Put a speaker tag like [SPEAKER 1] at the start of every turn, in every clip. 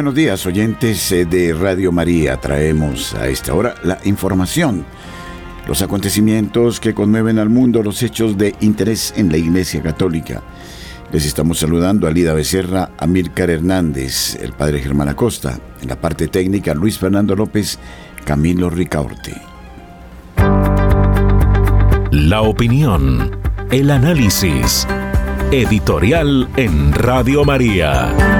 [SPEAKER 1] Buenos días, oyentes eh, de Radio María. Traemos a esta hora la información, los acontecimientos que conmueven al mundo, los hechos de interés en la Iglesia Católica. Les estamos saludando a Lida Becerra, a Mircar Hernández, el padre Germán Acosta, en la parte técnica Luis Fernando López, Camilo Ricaurte.
[SPEAKER 2] La opinión, el análisis, editorial en Radio María.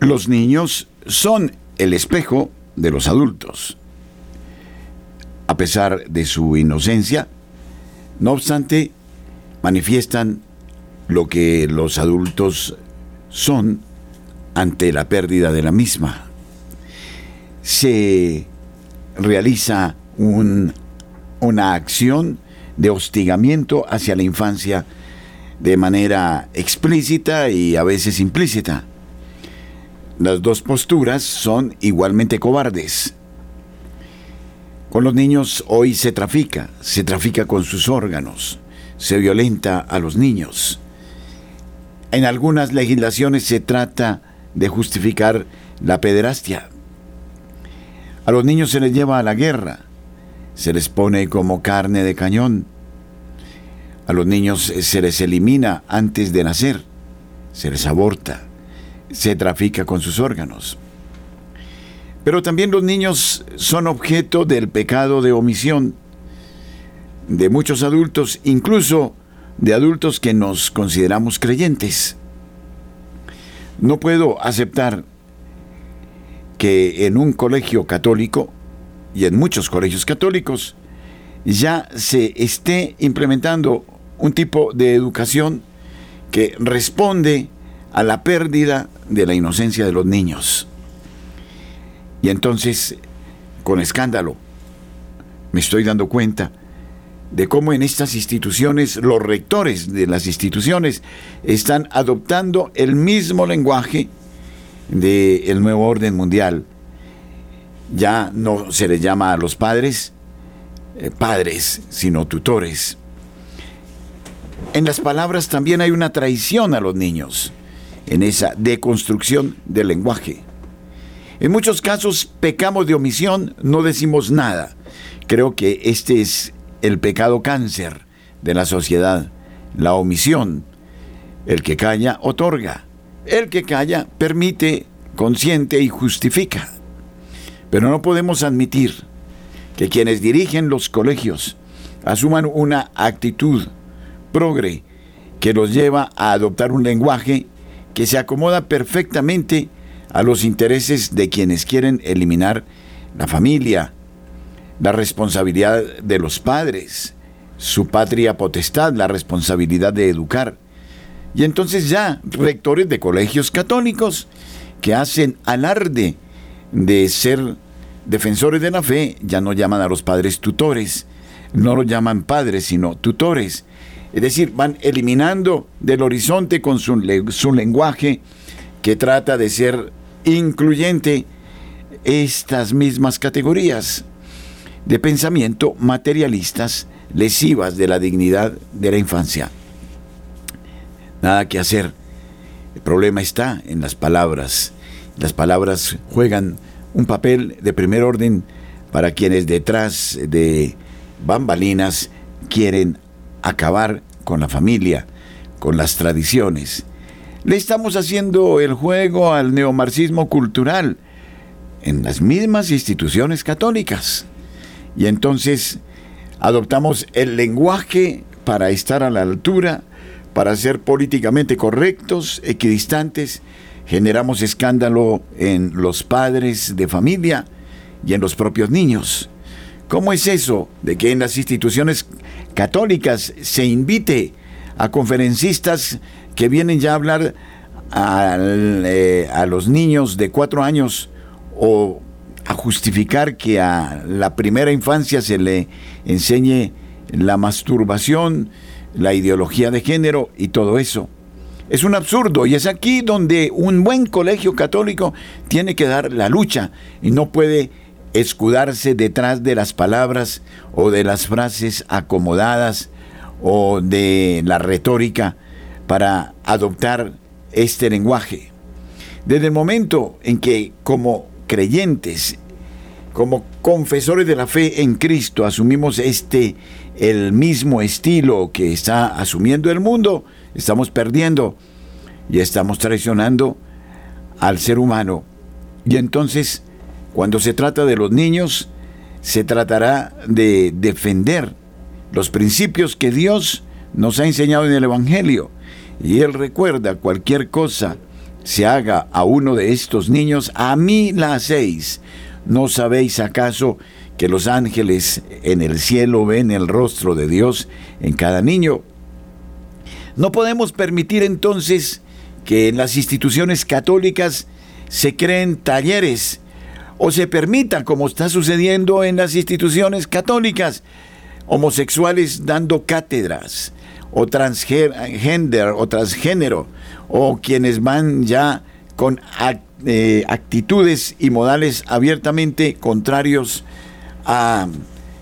[SPEAKER 1] Los niños son el espejo de los adultos. A pesar de su inocencia, no obstante, manifiestan lo que los adultos son ante la pérdida de la misma. Se realiza una acción de hostigamiento hacia la infancia de manera explícita y a veces implícita. Las dos posturas son igualmente cobardes. Con los niños hoy se trafica, se trafica con sus órganos, se violenta a los niños. En algunas legislaciones se trata de justificar la pederastia. A los niños se les lleva a la guerra, se les pone como carne de cañón. A los niños se les elimina antes de nacer, se les aborta se trafica con sus órganos. Pero también los niños son objeto del pecado de omisión de muchos adultos, incluso de adultos que nos consideramos creyentes. No puedo aceptar que en un colegio católico y en muchos colegios católicos ya se esté implementando un tipo de educación que responde a la pérdida de la inocencia de los niños. Y entonces, con escándalo, me estoy dando cuenta de cómo en estas instituciones los rectores de las instituciones están adoptando el mismo lenguaje del nuevo orden mundial. Ya no se les llama a los padres eh, padres, sino tutores. En las palabras también hay una traición a los niños en esa deconstrucción del lenguaje. En muchos casos pecamos de omisión, no decimos nada. Creo que este es el pecado cáncer de la sociedad, la omisión. El que calla otorga, el que calla permite, consiente y justifica. Pero no podemos admitir que quienes dirigen los colegios asuman una actitud progre que los lleva a adoptar un lenguaje que se acomoda perfectamente a los intereses de quienes quieren eliminar la familia, la responsabilidad de los padres, su patria potestad, la responsabilidad de educar. Y entonces ya rectores de colegios católicos que hacen alarde de ser defensores de la fe, ya no llaman a los padres tutores, no lo llaman padres, sino tutores, es decir, van eliminando del horizonte con su, lenguaje que trata de ser incluyente estas mismas categorías de pensamiento materialistas lesivas de la dignidad de la infancia. Nada que hacer. El problema está en las palabras. Las palabras juegan un papel de primer orden para quienes detrás de bambalinas quieren acabar con la familia, con las tradiciones. Le estamos haciendo el juego al neomarxismo cultural en las mismas instituciones católicas. Y entonces adoptamos el lenguaje para estar a la altura, para ser políticamente correctos, equidistantes, generamos escándalo en los padres de familia y en los propios niños. ¿Cómo es eso de que en las instituciones católicas se invite a conferencistas que vienen ya a hablar eh, a los niños de cuatro años o a justificar que a la primera infancia se le enseñe la masturbación, la ideología de género y todo eso. Es un absurdo y es aquí donde un buen colegio católico tiene que dar la lucha y no puede escudarse detrás de las palabras o de las frases acomodadas o de la retórica para adoptar este lenguaje. Desde el momento en que como creyentes, como confesores de la fe en Cristo, asumimos este, el mismo estilo que está asumiendo el mundo, estamos perdiendo y estamos traicionando al ser humano. Y entonces, cuando se trata de los niños, se tratará de defender los principios que Dios nos ha enseñado en el Evangelio. Y Él recuerda cualquier cosa se haga a uno de estos niños, a mí la hacéis. ¿No sabéis acaso que los ángeles en el cielo ven el rostro de Dios en cada niño? No podemos permitir entonces que en las instituciones católicas se creen talleres o se permita, como está sucediendo en las instituciones católicas, homosexuales dando cátedras, o transgender o transgénero, o quienes van ya con eh, actitudes y modales abiertamente contrarios a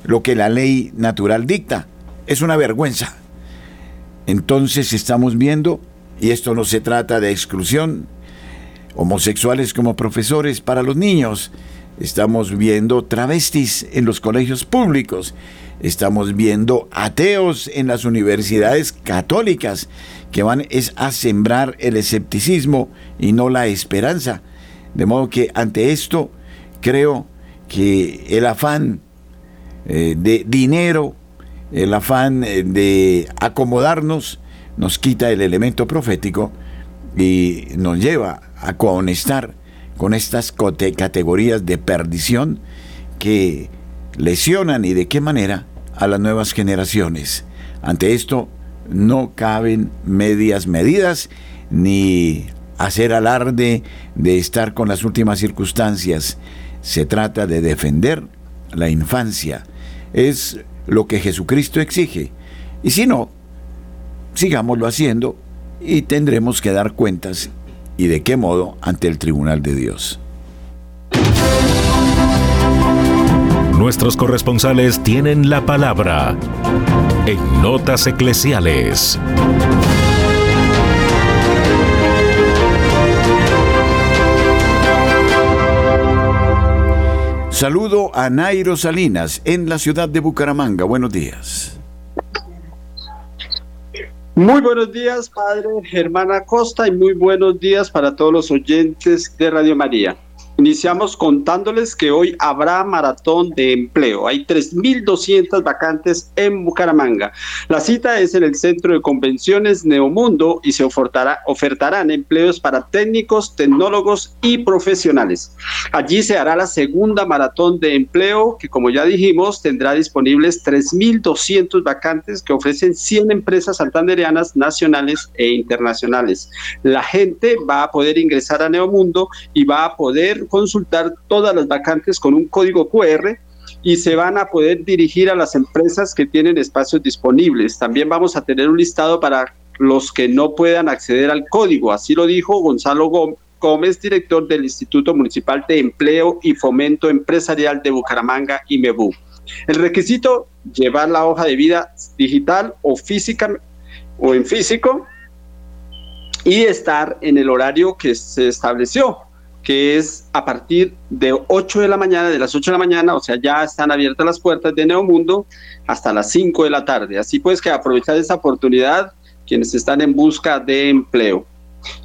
[SPEAKER 1] lo que la ley natural dicta. Es una vergüenza. Entonces estamos viendo, y esto no se trata de exclusión, homosexuales como profesores para los niños, estamos viendo travestis en los colegios públicos, estamos viendo ateos en las universidades católicas que van es a sembrar el escepticismo y no la esperanza. De modo que ante esto creo que el afán eh, de dinero, el afán eh, de acomodarnos, nos quita el elemento profético y nos lleva a conectar con estas categorías de perdición que lesionan y de qué manera a las nuevas generaciones. Ante esto no caben medias medidas ni hacer alarde de estar con las últimas circunstancias. Se trata de defender la infancia. Es lo que Jesucristo exige. Y si no, sigámoslo haciendo y tendremos que dar cuentas y de qué modo ante el tribunal de Dios.
[SPEAKER 2] Nuestros corresponsales tienen la palabra en Notas Eclesiales.
[SPEAKER 1] Saludo a Nairo Salinas en la ciudad de Bucaramanga. Buenos días.
[SPEAKER 3] Muy buenos días, padre Germán Acosta, y muy buenos días para todos los oyentes de Radio María. Iniciamos contándoles que hoy habrá maratón de empleo. Hay 3.200 vacantes en Bucaramanga. La cita es en el Centro de Convenciones Neomundo y se ofertará, ofertarán empleos para técnicos, tecnólogos y profesionales. Allí se hará la segunda maratón de empleo que, como ya dijimos, tendrá disponibles 3.200 vacantes que ofrecen 100 empresas santandereanas nacionales e internacionales. La gente va a poder ingresar a Neomundo y va a poder consultar todas las vacantes con un código QR y se van a poder dirigir a las empresas que tienen espacios disponibles. También vamos a tener un listado para los que no puedan acceder al código. Así lo dijo Gonzalo Gómez, director del Instituto Municipal de Empleo y Fomento Empresarial de Bucaramanga, IMEBU. El requisito, llevar la hoja de vida digital o física o en físico y estar en el horario que se estableció que es a partir de 8 de la mañana, de las 8 de la mañana, o sea, ya están abiertas las puertas de Neomundo hasta las 5 de la tarde. Así pues que aprovechar esa oportunidad quienes están en busca de empleo.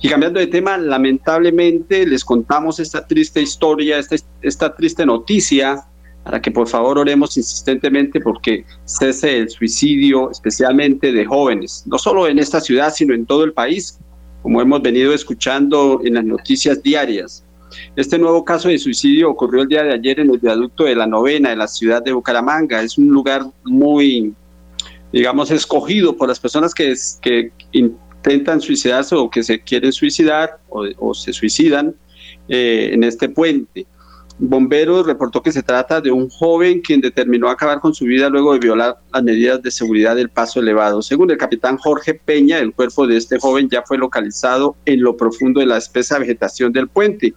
[SPEAKER 3] Y cambiando de tema, lamentablemente les contamos esta triste historia, esta, esta triste noticia, para que por favor oremos insistentemente porque cese el suicidio, especialmente de jóvenes, no solo en esta ciudad, sino en todo el país, como hemos venido escuchando en las noticias diarias. Este nuevo caso de suicidio ocurrió el día de ayer en el viaducto de la novena de la ciudad de Bucaramanga. Es un lugar muy, digamos, escogido por las personas que, intentan suicidarse o que se quieren suicidar o, se suicidan eh, en este puente. Bomberos reportó que se trata de un joven quien determinó acabar con su vida luego de violar las medidas de seguridad del paso elevado. Según el capitán Jorge Peña, el cuerpo de este joven ya fue localizado en lo profundo de la espesa vegetación del puente.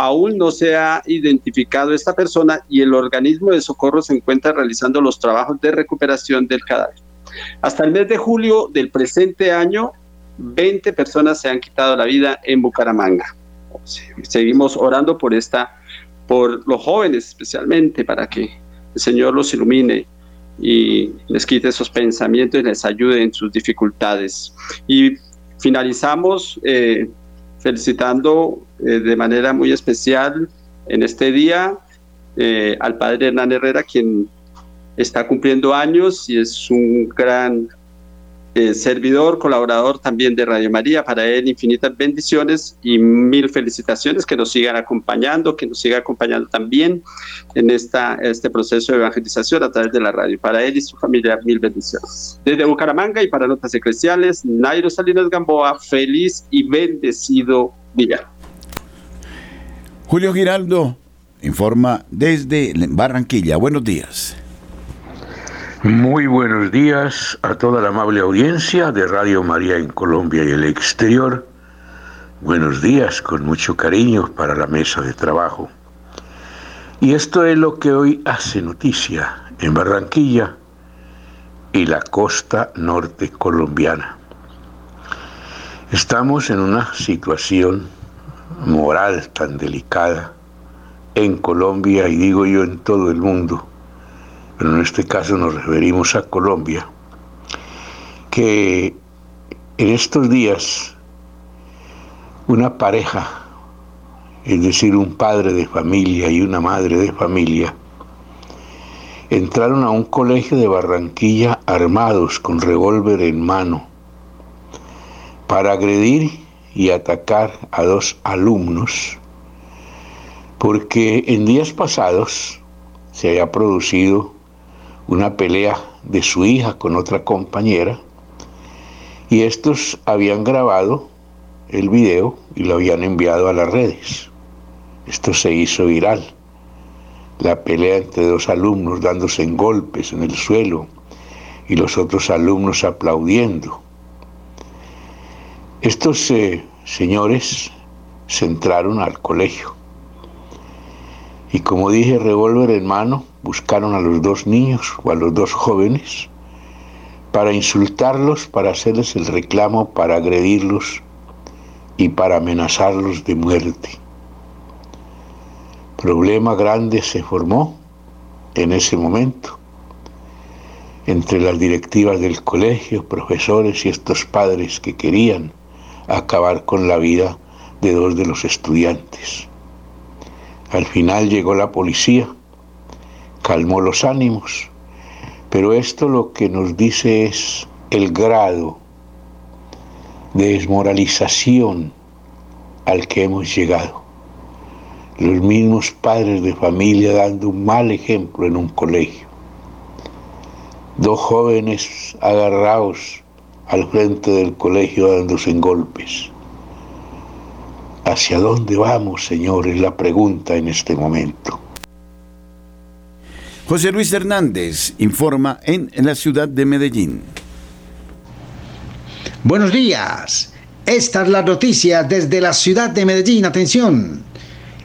[SPEAKER 3] Aún no se ha identificado esta persona y el organismo de socorro se encuentra realizando los trabajos de recuperación del cadáver. Hasta el mes de julio del presente año, 20 personas se han quitado la vida en Bucaramanga. Seguimos orando por esta, por los jóvenes especialmente, para que el Señor los ilumine y les quite esos pensamientos y les ayude en sus dificultades. Y finalizamos eh, felicitando eh, de manera muy especial en este día eh, al padre Hernán Herrera, quien está cumpliendo años y es un gran eh, servidor, colaborador también de Radio María. Para él, infinitas bendiciones y mil felicitaciones que nos sigan acompañando, que nos siga acompañando también en esta, este proceso de evangelización a través de la radio. Para él y su familia, mil bendiciones. Desde Bucaramanga y para Notas Eclesiales, Nairo Salinas Gamboa, feliz y bendecido día.
[SPEAKER 1] Julio Giraldo informa desde Barranquilla. Buenos días.
[SPEAKER 4] Muy buenos días a toda la amable audiencia de Radio María en Colombia y el exterior. Buenos días con mucho cariño para la mesa de trabajo. Y esto es lo que hoy hace noticia en Barranquilla y la costa norte colombiana. Estamos en una situación moral tan delicada en Colombia y digo yo en todo el mundo pero en este caso nos referimos a Colombia, que en estos días una pareja, es decir, un padre de familia y una madre de familia, entraron a un colegio de Barranquilla armados con revólver en mano para agredir y atacar a dos alumnos, porque en días pasados se había producido una pelea de su hija con otra compañera y estos habían grabado el video y lo habían enviado a las redes. Esto se hizo viral. La pelea entre dos alumnos dándose en golpes en el suelo y los otros alumnos aplaudiendo. Estos eh, señores se entraron al colegio y como dije, revólver en mano, buscaron a los dos niños o a los dos jóvenes para insultarlos, para hacerles el reclamo, para agredirlos y para amenazarlos de muerte. Problema grande se formó en ese momento entre las directivas del colegio, profesores y estos padres que querían acabar con la vida de dos de los estudiantes. Al final llegó la policía, calmó los ánimos, pero esto lo que nos dice es el grado de desmoralización al que hemos llegado. Los mismos padres de familia dando un mal ejemplo en un colegio. Dos jóvenes agarrados al frente del colegio dándose en golpes. ¿Hacia dónde vamos, Señor? Es la pregunta en este momento.
[SPEAKER 1] José Luis Hernández informa en, la ciudad de Medellín.
[SPEAKER 5] Buenos días. Esta es la noticia desde la ciudad de Medellín. Atención.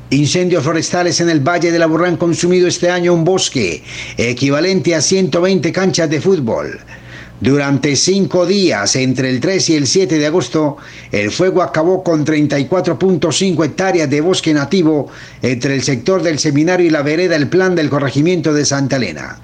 [SPEAKER 5] Incendios forestales en el Valle de la Burrán han consumido este año un bosque equivalente a 120 canchas de fútbol. Durante cinco días, entre el 3 y el 7 de agosto, el fuego acabó con 34.5 hectáreas de bosque nativo entre el sector del seminario y la vereda El Plan del corregimiento de Santa Elena,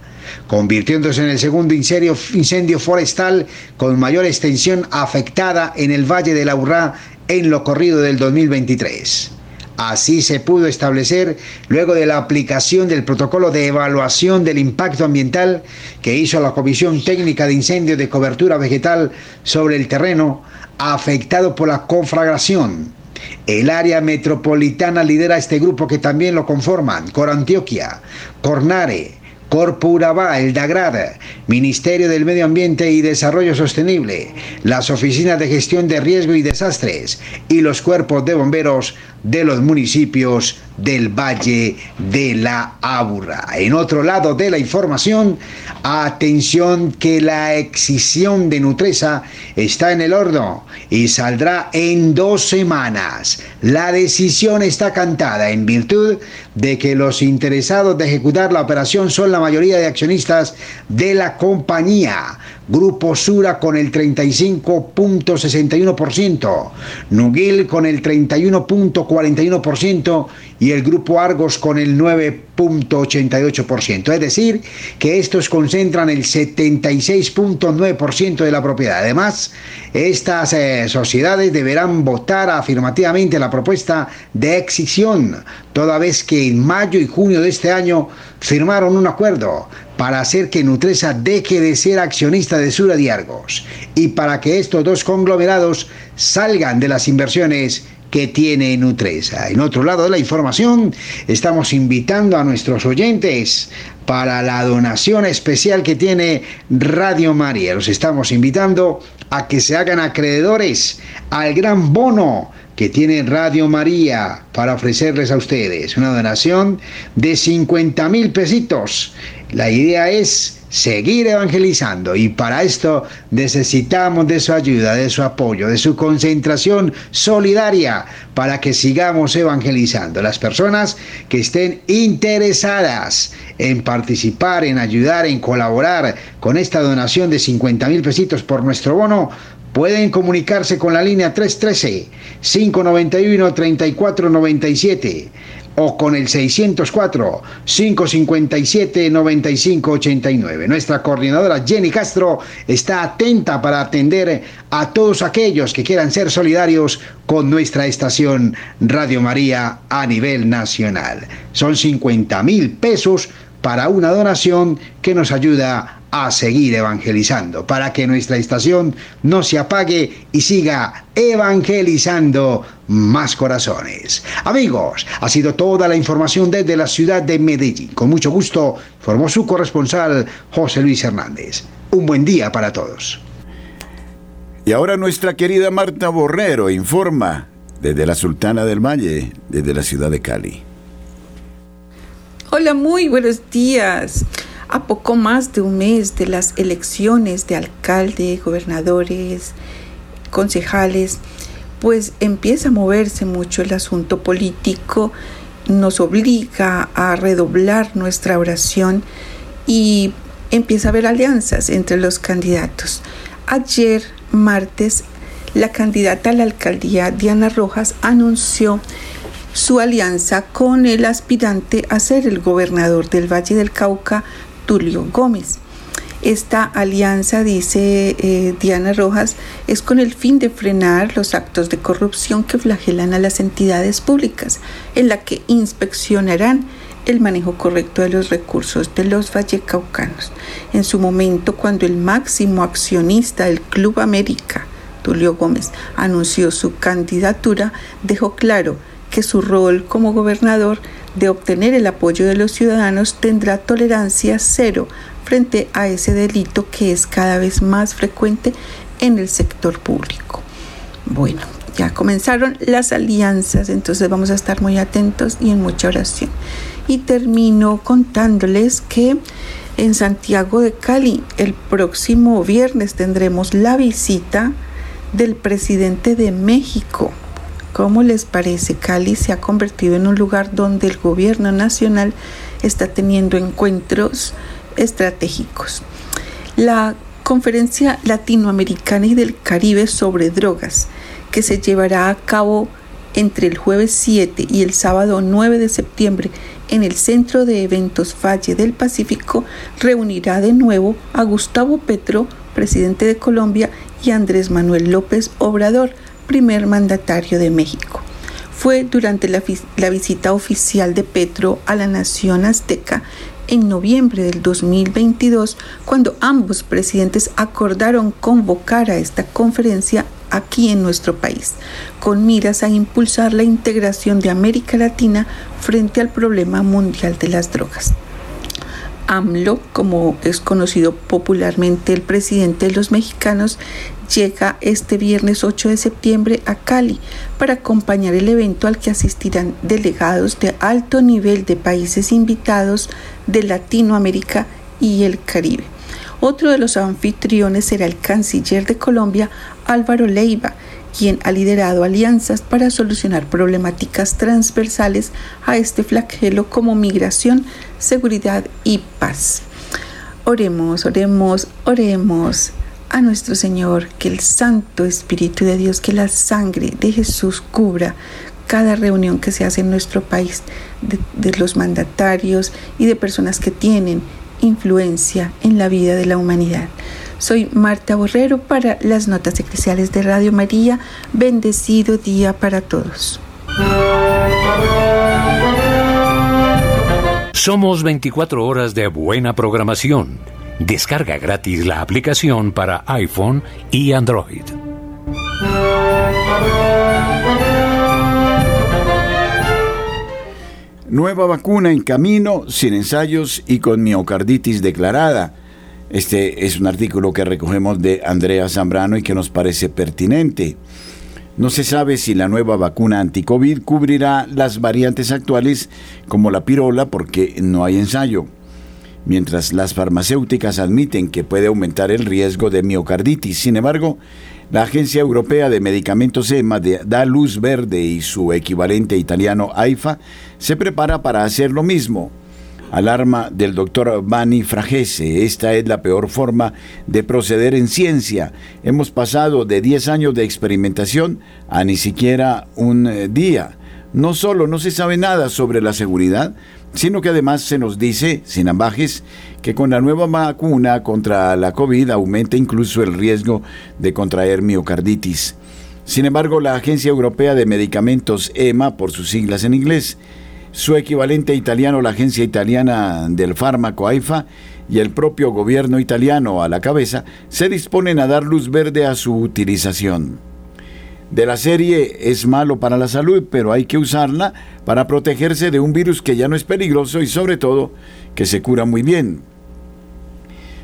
[SPEAKER 5] convirtiéndose en el segundo incendio, forestal con mayor extensión afectada en el Valle de la Urrá en lo corrido del 2023. Así se pudo establecer luego de la aplicación del protocolo de evaluación del impacto ambiental que hizo la Comisión Técnica de Incendio de Cobertura Vegetal sobre el terreno afectado por la conflagración. El área metropolitana lidera este grupo que también lo conforman Cor Antioquia, Cornare, Corpo Urabá, el DAGRAD, Ministerio del Medio Ambiente y Desarrollo Sostenible, las oficinas de gestión de riesgo y desastres y los cuerpos de bomberos de los municipios del Valle de la Aburra. En otro lado de la información, atención que la excisión de Nutresa está en el horno y saldrá en dos semanas. La decisión está cantada en virtud de que los interesados de ejecutar la operación son la mayoría de accionistas de la compañía. Grupo Sura con el 35.61%, Nugil con el 31.41% y el Grupo Argos con el 9.88%. Es decir, que estos concentran el 76.9% de la propiedad. Además, estas eh, sociedades deberán votar afirmativamente la propuesta de excisión, toda vez que en mayo y junio de este año firmaron un acuerdo para hacer que Nutresa deje de ser accionista de Sura y Argos y para que estos dos conglomerados salgan de las inversiones que tiene Nutresa. En otro lado de la información, estamos invitando a nuestros oyentes para la donación especial que tiene Radio María. Los estamos invitando a que se hagan acreedores al gran bono que tiene Radio María para ofrecerles a ustedes. Una donación de 50 mil pesitos. La idea es seguir evangelizando y para esto necesitamos de su ayuda, de su apoyo, de su concentración solidaria para que sigamos evangelizando. Las personas que estén interesadas en participar, en ayudar, en colaborar con esta donación de 50 mil pesitos por nuestro bono, Pueden comunicarse con la línea 313-591-3497 o con el 604-557-9589. Nuestra coordinadora Jenny Castro está atenta para atender a todos aquellos que quieran ser solidarios con nuestra estación Radio María a nivel nacional. Son 50 mil pesos para una donación que nos ayuda a seguir evangelizando, para que nuestra estación no se apague y siga evangelizando más corazones. Amigos, ha sido toda la información desde la ciudad de Medellín. Con mucho gusto, formó su corresponsal José Luis Hernández. Un buen día para todos.
[SPEAKER 1] Y ahora nuestra querida Marta Borrero informa desde la Sultana del Valle, desde la ciudad de Cali.
[SPEAKER 6] Hola, muy buenos días a poco más de un mes de las elecciones de alcalde, gobernadores, concejales, pues empieza a moverse mucho el asunto político, nos obliga a redoblar nuestra oración y empieza a haber alianzas entre los candidatos. Ayer, martes, la candidata a la alcaldía, Diana Rojas, anunció su alianza con el aspirante a ser el gobernador del Valle del Cauca, Tulio Gómez. Esta alianza, dice eh, Diana Rojas, es con el fin de frenar los actos de corrupción que flagelan a las entidades públicas, en la que inspeccionarán el manejo correcto de los recursos de los vallecaucanos. En su momento, cuando el máximo accionista del Club América, Tulio Gómez, anunció su candidatura, dejó claro que su rol como gobernador de obtener el apoyo de los ciudadanos tendrá tolerancia cero frente a ese delito que es cada vez más frecuente en el sector público. Bueno, ya comenzaron las alianzas, entonces vamos a estar muy atentos y en mucha oración. Y termino contándoles que en Santiago de Cali el próximo viernes tendremos la visita del presidente de México, ¿Cómo les parece? Cali se ha convertido en un lugar donde el gobierno nacional está teniendo encuentros estratégicos. La Conferencia Latinoamericana y del Caribe sobre Drogas, que se llevará a cabo entre el jueves 7 y el sábado 9 de septiembre en el Centro de Eventos Valle del Pacífico, reunirá de nuevo a Gustavo Petro, presidente de Colombia, y Andrés Manuel López Obrador, primer mandatario de México. Fue durante la, visita oficial de Petro a la nación azteca en noviembre del 2022 cuando ambos presidentes acordaron convocar a esta conferencia aquí en nuestro país, con miras a impulsar la integración de América Latina frente al problema mundial de las drogas. AMLO, como es conocido popularmente el presidente de los mexicanos, llega este viernes 8 de septiembre a Cali para acompañar el evento al que asistirán delegados de alto nivel de países invitados de Latinoamérica y el Caribe. Otro de los anfitriones será el canciller de Colombia, Álvaro Leiva, quien ha liderado alianzas para solucionar problemáticas transversales a este flagelo como migración, seguridad y paz. Oremos, oremos, oremos a nuestro Señor, que el Santo Espíritu de Dios, que la sangre de Jesús cubra cada reunión que se hace en nuestro país de, los mandatarios y de personas que tienen influencia en la vida de la humanidad. Soy Marta Borrero para las Notas Eclesiales de Radio María. Bendecido día para todos.
[SPEAKER 2] Somos 24 horas de buena programación Descarga gratis la aplicación para iPhone y Android.
[SPEAKER 1] Nueva vacuna en camino, sin ensayos y con miocarditis declarada. Este es un artículo que recogemos de Andrea Zambrano y que nos parece pertinente. No se sabe si la nueva vacuna anti-COVID cubrirá las variantes actuales como la pirola porque no hay ensayo mientras las farmacéuticas admiten que puede aumentar el riesgo de miocarditis. Sin embargo, la Agencia Europea de Medicamentos EMA da luz verde y su equivalente italiano AIFA se prepara para hacer lo mismo. Alarma del doctor Bani Fragese, esta es la peor forma de proceder en ciencia. Hemos pasado de 10 años de experimentación a ni siquiera un eh, día. No solo no se sabe nada sobre la seguridad, sino que además se nos dice, sin ambajes, que con la nueva vacuna contra la COVID aumenta incluso el riesgo de contraer miocarditis. Sin embargo, la Agencia Europea de Medicamentos EMA, por sus siglas en inglés, su equivalente italiano, la Agencia Italiana del Fármaco AIFA, y el propio gobierno italiano a la cabeza, se disponen a dar luz verde a su utilización de la serie es malo para la salud, pero hay que usarla para protegerse de un virus que ya no es peligroso y sobre todo que se cura muy bien.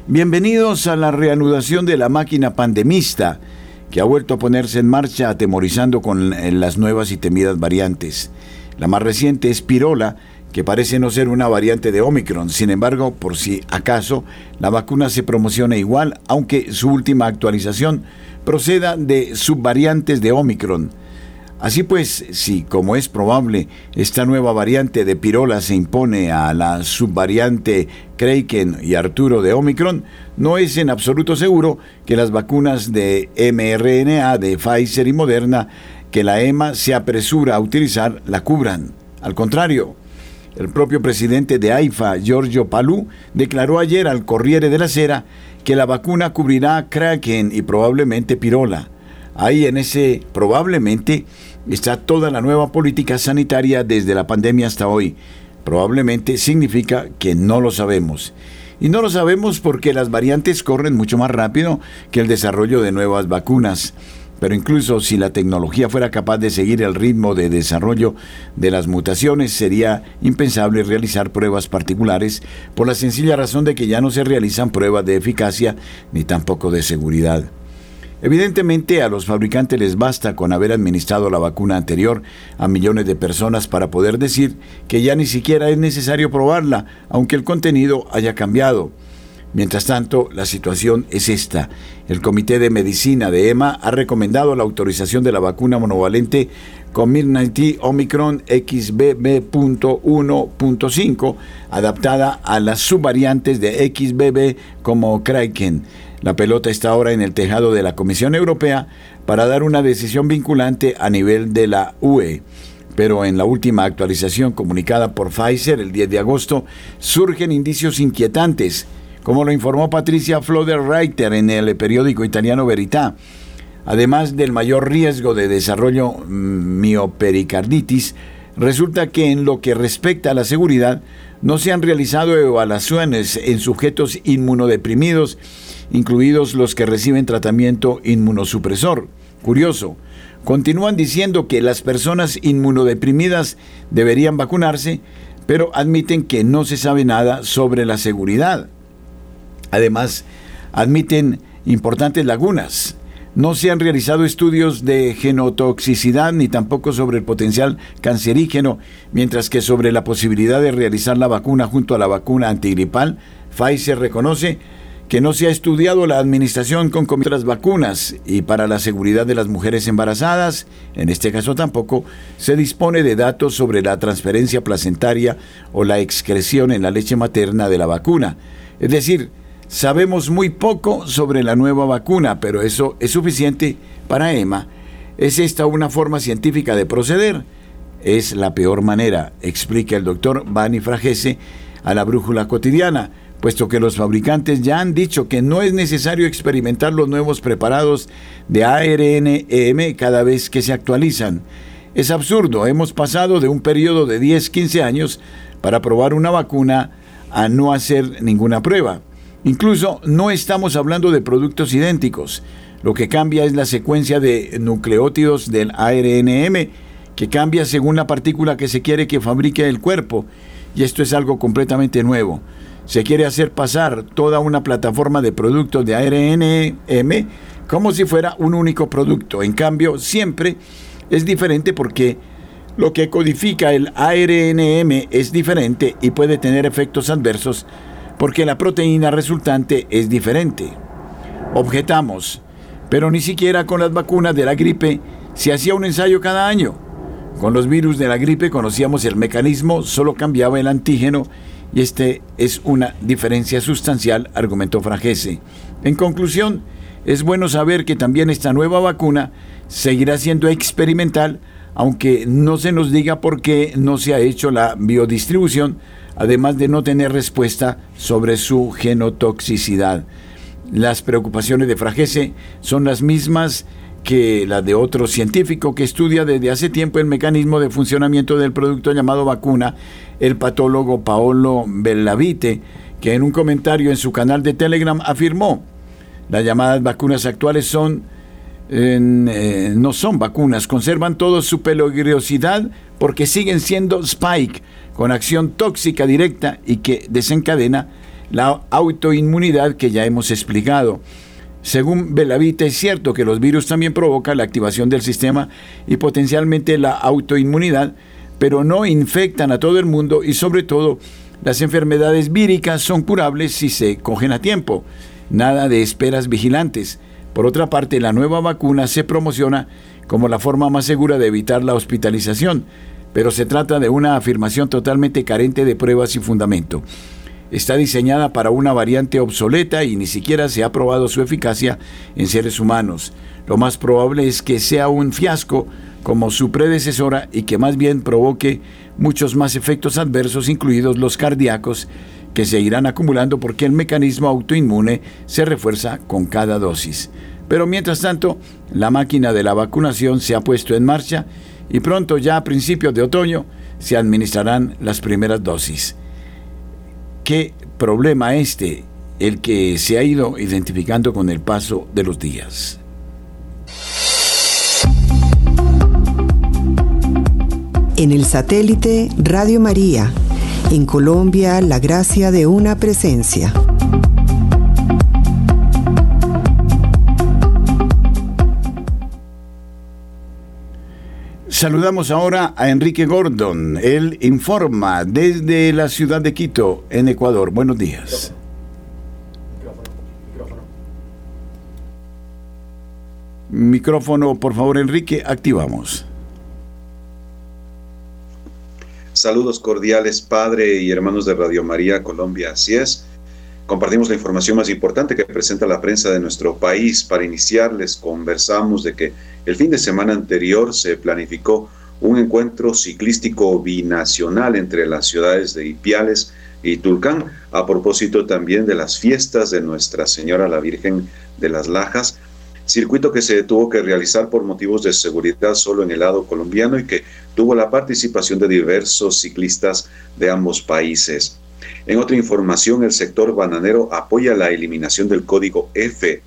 [SPEAKER 1] Bienvenidos a la reanudación de la máquina pandemista que ha vuelto a ponerse en marcha atemorizando con las nuevas y temidas variantes. La más reciente es Pirola, que parece no ser una variante de Omicron. Sin embargo, por si acaso, la vacuna se promociona igual, aunque su última actualización proceda de subvariantes de Omicron. Así pues, si, como es probable, esta nueva variante de pirola se impone a la subvariante Kraken y Arturo de Omicron, no es en absoluto seguro que las vacunas de mRNA de Pfizer y Moderna que la EMA se apresura a utilizar la cubran. Al contrario, el propio presidente de AIFA, Giorgio Palú, declaró ayer al Corriere de la Sera que la vacuna cubrirá Kraken y probablemente Pirola. Ahí en ese probablemente está toda la nueva política sanitaria desde la pandemia hasta hoy. Probablemente significa que no lo sabemos. Y no lo sabemos porque las variantes corren mucho más rápido que el desarrollo de nuevas vacunas. Pero incluso si la tecnología fuera capaz de seguir el ritmo de desarrollo de las mutaciones, sería impensable realizar pruebas particulares por la sencilla razón de que ya no se realizan pruebas de eficacia ni tampoco de seguridad. Evidentemente a los fabricantes les basta con haber administrado la vacuna anterior a millones de personas para poder decir que ya ni siquiera es necesario probarla, aunque el contenido haya cambiado. Mientras tanto, la situación es esta. El Comité de Medicina de EMA ha recomendado la autorización de la vacuna monovalente COVID-19 Omicron XBB.1.5, adaptada a las subvariantes de XBB como Kraken. La pelota está ahora en el tejado de la Comisión Europea para dar una decisión vinculante a nivel de la UE pero en la última actualización comunicada por Pfizer el 10 de agosto surgen indicios inquietantes como lo informó Patricia Floder-Reiter en el periódico italiano Verità. Además del mayor riesgo de desarrollo mm, miopericarditis, resulta que en lo que respecta a la seguridad, no se han realizado evaluaciones en sujetos inmunodeprimidos, incluidos los que reciben tratamiento inmunosupresor. Curioso, continúan diciendo que las personas inmunodeprimidas deberían vacunarse, pero admiten que no se sabe nada sobre la seguridad. Además, admiten importantes lagunas. No se han realizado estudios de genotoxicidad ni tampoco sobre el potencial cancerígeno, mientras que sobre la posibilidad de realizar la vacuna junto a la vacuna antigripal, Pfizer reconoce que no se ha estudiado la administración con otras vacunas y para la seguridad de las mujeres embarazadas, en este caso tampoco, se dispone de datos sobre la transferencia placentaria o la excreción en la leche materna de la vacuna. Es decir, sabemos muy poco sobre la nueva vacuna, pero eso es suficiente para EMA. ¿Es esta una forma científica de proceder? Es la peor manera, explica el doctor Bani Fragese a la brújula cotidiana puesto que los fabricantes ya han dicho que no es necesario experimentar los nuevos preparados de ARN-EM cada vez que se actualizan. Es absurdo, hemos pasado de un periodo de 10-15 años para probar una vacuna a no hacer ninguna prueba. Incluso no estamos hablando de productos idénticos. Lo que cambia es la secuencia de nucleótidos del ARNM, que cambia según la partícula que se quiere que fabrique el cuerpo. Y esto es algo completamente nuevo se quiere hacer pasar toda una plataforma de productos de ARNM como si fuera un único producto. En cambio, siempre es diferente porque lo que codifica el ARNM es diferente y puede tener efectos adversos porque la proteína resultante es diferente. Objetamos, pero ni siquiera con las vacunas de la gripe se hacía un ensayo cada año. Con los virus de la gripe conocíamos el mecanismo, solo cambiaba el antígeno y este es una diferencia sustancial, argumentó Fragese. En conclusión, es bueno saber que también esta nueva vacuna seguirá siendo experimental, aunque no se nos diga por qué no se ha hecho la biodistribución, además de no tener respuesta sobre su genotoxicidad. Las preocupaciones de Fragese son las mismas que la de otro científico que estudia desde hace tiempo el mecanismo de funcionamiento del producto llamado vacuna, el patólogo Paolo Bellavite, que en un comentario en su canal de Telegram afirmó, las llamadas vacunas actuales son eh, no son vacunas, conservan toda su peligrosidad porque siguen siendo spike, con acción tóxica directa y que desencadena la autoinmunidad que ya hemos explicado. Según Belavita, es cierto que los virus también provocan la activación del sistema y potencialmente la autoinmunidad, pero no infectan a todo el mundo y sobre todo las enfermedades víricas son curables si se cogen a tiempo. Nada de esperas vigilantes. Por otra parte, la nueva vacuna se promociona como la forma más segura de evitar la hospitalización, pero se trata de una afirmación totalmente carente de pruebas y fundamento está diseñada para una variante obsoleta y ni siquiera se ha probado su eficacia en seres humanos. Lo más probable es que sea un fiasco como su predecesora y que más bien provoque muchos más efectos adversos, incluidos los cardíacos, que se irán acumulando porque el mecanismo autoinmune se refuerza con cada dosis. Pero mientras tanto, la máquina de la vacunación se ha puesto en marcha y pronto ya a principios de otoño se administrarán las primeras dosis. ¿Qué problema este el que se ha ido identificando con el paso de los días?
[SPEAKER 7] En el satélite Radio María, en Colombia, la gracia de una presencia.
[SPEAKER 1] Saludamos ahora a Enrique Gordon. Él informa desde la ciudad de Quito, en Ecuador. Buenos días. Micrófono, por favor, Enrique, activamos.
[SPEAKER 8] Saludos cordiales, Padre y hermanos de Radio María Colombia. Así es. Compartimos la información más importante que presenta la prensa de nuestro país. Para iniciar, les conversamos de que el fin de semana anterior se planificó un encuentro ciclístico binacional entre las ciudades de Ipiales y Tulcán, a propósito también de las fiestas de Nuestra Señora la Virgen de las Lajas, circuito que se tuvo que realizar por motivos de seguridad solo en el lado colombiano y que tuvo la participación de diversos ciclistas de ambos países. En otra información, el sector bananero apoya la eliminación del código F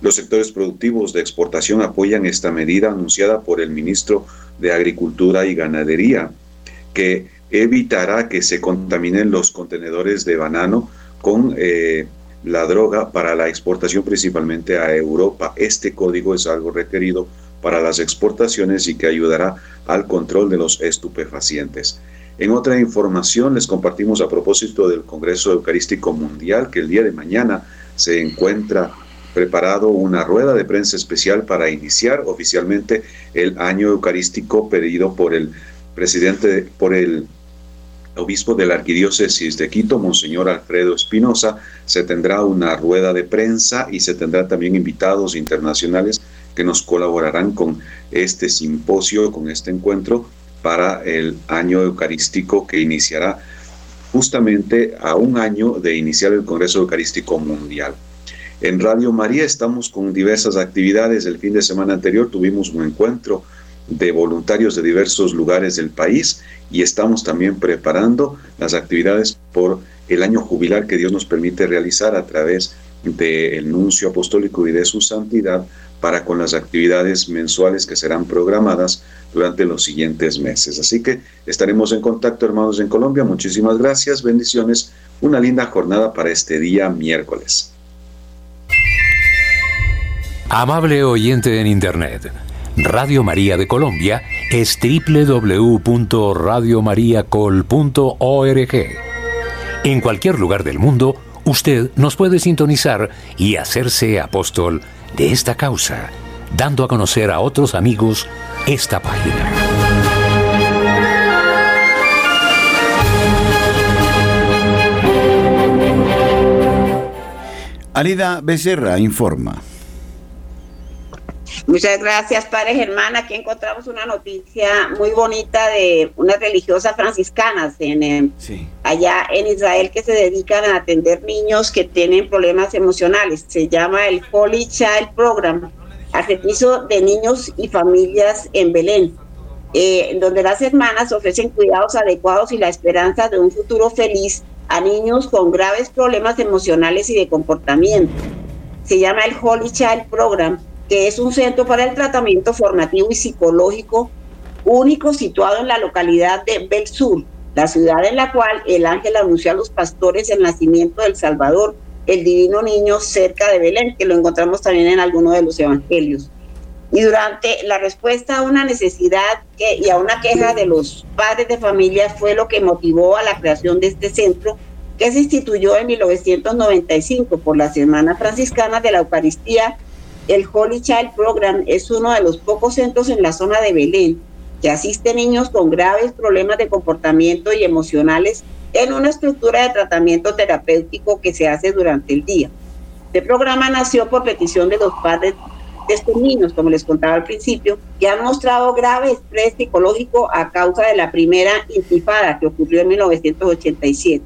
[SPEAKER 8] los sectores productivos de exportación apoyan esta medida anunciada por el ministro de Agricultura y Ganadería, que evitará que se contaminen los contenedores de banano con eh, la droga para la exportación principalmente a Europa. Este código es algo requerido para las exportaciones y que ayudará al control de los estupefacientes. En otra información les compartimos a propósito del Congreso Eucarístico Mundial que el día de mañana se encuentra preparado una rueda de prensa especial para iniciar oficialmente el año eucarístico pedido por el presidente, por el obispo de la arquidiócesis de Quito, Monseñor Alfredo Espinosa. Se tendrá una rueda de prensa y se tendrá también invitados internacionales que nos colaborarán con este simposio, con este encuentro para el año eucarístico que iniciará justamente a un año de iniciar el Congreso Eucarístico Mundial. En Radio María estamos con diversas actividades. El fin de semana anterior tuvimos un encuentro de voluntarios de diversos lugares del país y estamos también preparando las actividades por el año jubilar que Dios nos permite realizar a través del nuncio apostólico y de su santidad para con las actividades mensuales que serán programadas durante los siguientes meses. Así que estaremos en contacto, hermanos en Colombia. Muchísimas gracias, bendiciones. Una linda jornada para este día miércoles.
[SPEAKER 2] Amable oyente en Internet, Radio María de Colombia es www.radiomariacol.org. En cualquier lugar del mundo, usted nos puede sintonizar y hacerse apóstol de esta causa, dando a conocer a otros amigos esta página.
[SPEAKER 1] Alida Becerra informa.
[SPEAKER 9] Muchas gracias, Padre Germán. Aquí encontramos una noticia muy bonita de unas religiosas franciscanas en, eh, allá en Israel que se dedican a atender niños que tienen problemas emocionales. Se llama el Holy Child Program, al servicio de niños y familias en Belén, eh, donde las hermanas ofrecen cuidados adecuados y la esperanza de un futuro feliz a niños con graves problemas emocionales y de comportamiento. Se llama el Holy Child Program que es un centro para el tratamiento formativo y psicológico único situado en la localidad de Belsur, la ciudad en la cual el ángel anunció a los pastores el nacimiento del Salvador, el divino niño cerca de Belén, que lo encontramos también en algunos de los evangelios. Y durante la respuesta a una necesidad y a una queja de los padres de familia fue lo que motivó a la creación de este centro, que se instituyó en 1995 por las hermanas franciscanas de la Eucaristía el Holy Child Program es uno de los pocos centros en la zona de Belén que asiste niños con graves problemas de comportamiento y emocionales en una estructura de tratamiento terapéutico que se hace durante el día. Este programa nació por petición de los padres de estos niños, como les contaba al principio, que han mostrado grave estrés psicológico a causa de la primera intifada que ocurrió en 1987.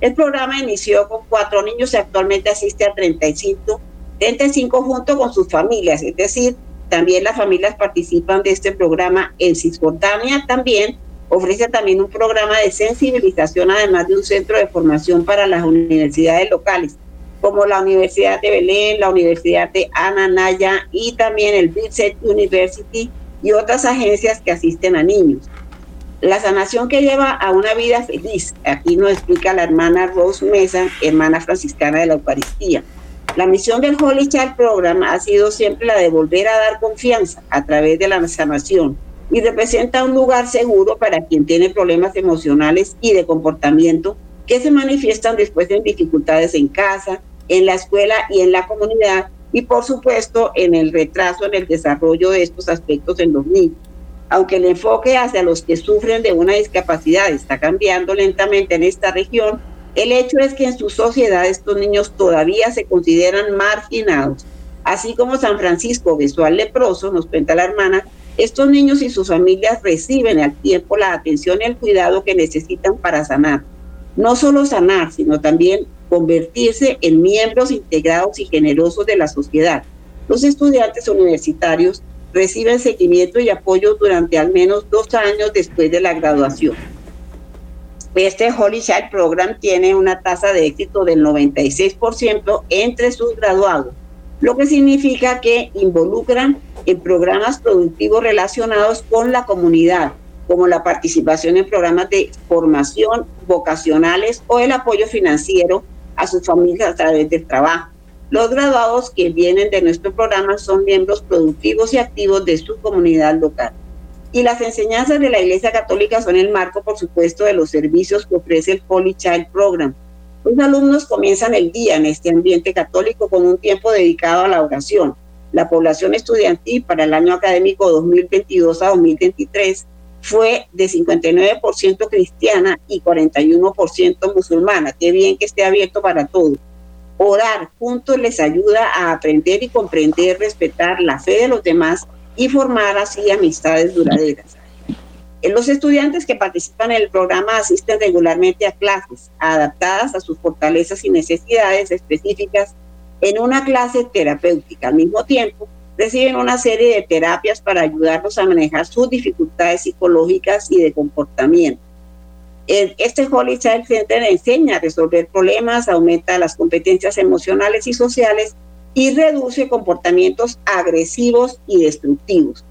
[SPEAKER 9] El programa inició con cuatro niños y actualmente asiste a 35 35 junto con sus familias, es decir, también las familias participan de este programa en Cisjordania también ofrece también un programa de sensibilización además de un centro de formación para las universidades locales como la Universidad de Belén, la Universidad de Ananaya y también el Bitsec University y otras agencias que asisten a niños. La sanación que lleva a una vida feliz, aquí nos explica la hermana Rose Mesa, hermana franciscana de la Eucaristía. La misión del Holy Child Program ha sido siempre la de volver a dar confianza a través de la sanación y representa un lugar seguro para quien tiene problemas emocionales y de comportamiento que se manifiestan después en dificultades en casa, en la escuela y en la comunidad y por supuesto en el retraso en el desarrollo de estos aspectos en los niños. Aunque el enfoque hacia los que sufren de una discapacidad está cambiando lentamente en esta región, el hecho es que en su sociedad estos niños todavía se consideran marginados. Así como San Francisco besó al leproso, nos cuenta la hermana, estos niños y sus familias reciben al tiempo la atención y el cuidado que necesitan para sanar. No solo sanar, sino también convertirse en miembros integrados y generosos de la sociedad. Los estudiantes universitarios reciben seguimiento y apoyo durante al menos dos años después de la graduación. Este Holy Child Program tiene una tasa de éxito del 96% entre sus graduados, lo que significa que involucran en programas productivos relacionados con la comunidad, como la participación en programas de formación vocacionales o el apoyo financiero a sus familias a través del trabajo. Los graduados que vienen de nuestro programa son miembros productivos y activos de su comunidad local. Y las enseñanzas de la Iglesia Católica son el marco, por supuesto, de los servicios que ofrece el Holy Child Program. Los alumnos comienzan el día en este ambiente católico con un tiempo dedicado a la oración. La población estudiantil para el año académico 2022 a 2023 fue de 59% cristiana y 41% musulmana. Qué bien que esté abierto para todos. Orar juntos les ayuda a aprender y comprender, respetar la fe de los demás y formar así amistades duraderas. Eh, los estudiantes que participan en el programa asisten regularmente a clases adaptadas a sus fortalezas y necesidades específicas en una clase terapéutica. Al mismo tiempo, reciben una serie de terapias para ayudarlos a manejar sus dificultades psicológicas y de comportamiento. Este Holy Child Center enseña a resolver problemas, aumenta las competencias emocionales y sociales y reduce comportamientos agresivos y destructivos.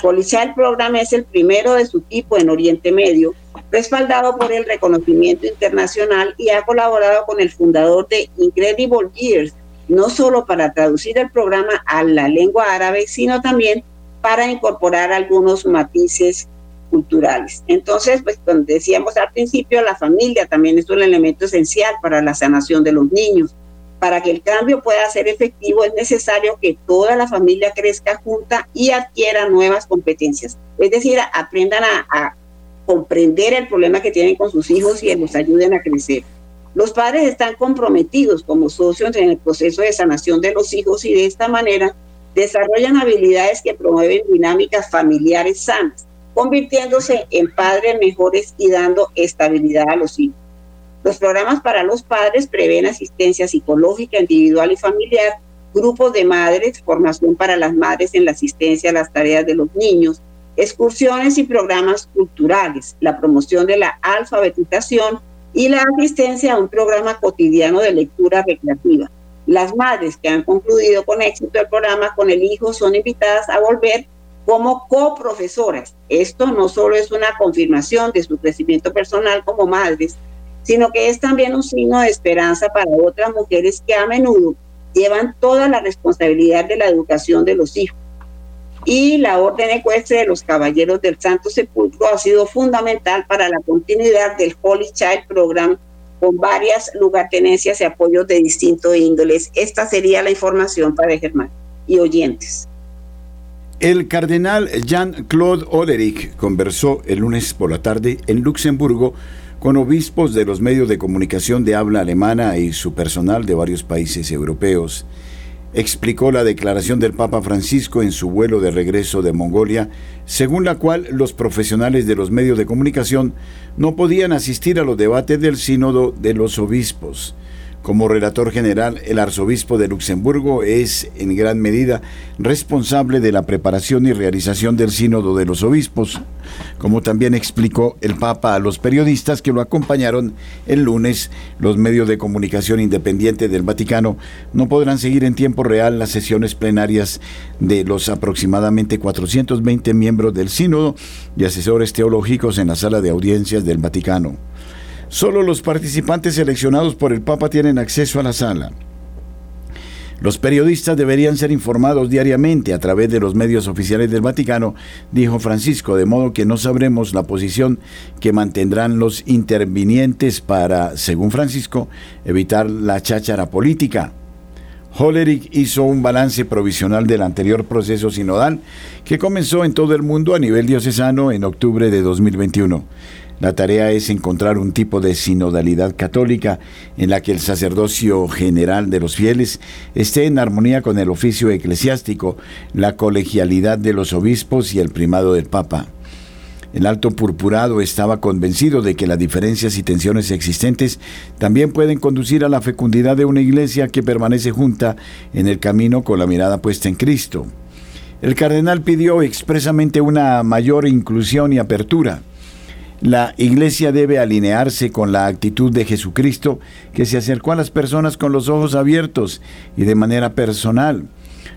[SPEAKER 9] Child Program es el primero de su tipo en Oriente Medio, respaldado por el reconocimiento internacional y ha colaborado con el fundador de Incredible Years, no solo para traducir el programa a la lengua árabe, sino también para incorporar algunos matices culturales. Entonces, pues como decíamos al principio, la familia también es un elemento esencial para la sanación de los niños. Para que el cambio pueda ser efectivo es necesario que toda la familia crezca junta y adquiera nuevas competencias. Es decir, aprendan a, comprender el problema que tienen con sus hijos y los ayuden a crecer. Los padres están comprometidos como socios en el proceso de sanación de los hijos y de esta manera desarrollan habilidades que promueven dinámicas familiares sanas, convirtiéndose en padres mejores y dando estabilidad a los hijos. Los programas para los padres prevén asistencia psicológica individual y familiar, grupos de madres, formación para las madres en la asistencia a las tareas de los niños, excursiones y programas culturales, la promoción de la alfabetización, y la asistencia a un programa cotidiano de lectura recreativa. Las madres que han concluido con éxito el programa con el hijo son invitadas a volver como coprofesoras. Esto no solo es una confirmación de su crecimiento personal como madres, sino que es también un signo de esperanza para otras mujeres que a menudo llevan toda la responsabilidad de la educación de los hijos y la orden ecuestre de los Caballeros del Santo Sepulcro ha sido fundamental para la continuidad del Holy Child Program con varias lugartenencias y apoyos de distintos índoles. Esta sería la información para Germán y oyentes.
[SPEAKER 1] El cardenal Jean-Claude Oderick conversó el lunes por la tarde en Luxemburgo con obispos de los medios de comunicación de habla alemana y su personal de varios países europeos explicó la declaración del Papa Francisco en su vuelo de regreso de Mongolia, según la cual los profesionales de los medios de comunicación no podían asistir a los debates del sínodo de los obispos. Como relator general, el arzobispo de Luxemburgo es en gran medida responsable de la preparación y realización del sínodo de los obispos, como también explicó el Papa a los periodistas que lo acompañaron el lunes. Los medios de comunicación independientes del Vaticano no podrán seguir en tiempo real las sesiones plenarias de los aproximadamente 420 miembros del sínodo y asesores teológicos en la sala de audiencias del Vaticano. Solo los participantes seleccionados por el Papa tienen acceso a la sala. Los periodistas deberían ser informados diariamente a través de los medios oficiales del Vaticano, dijo Francisco, de modo que no sabremos la posición que mantendrán los intervinientes para, según Francisco, evitar la cháchara política. Hollerich hizo un balance provisional del anterior proceso sinodal que comenzó en todo el mundo a nivel diocesano en octubre de 2021. La tarea es encontrar un tipo de sinodalidad católica en la que el sacerdocio general de los fieles esté en armonía con el oficio eclesiástico, la colegialidad de los obispos y el primado del Papa. El alto purpurado estaba convencido de que las diferencias y tensiones existentes también pueden conducir a la fecundidad de una iglesia que permanece junta en el camino con la mirada puesta en Cristo. El cardenal pidió expresamente una mayor inclusión y apertura la iglesia debe alinearse con la actitud de Jesucristo que se acercó a las personas con los ojos abiertos y de manera personal.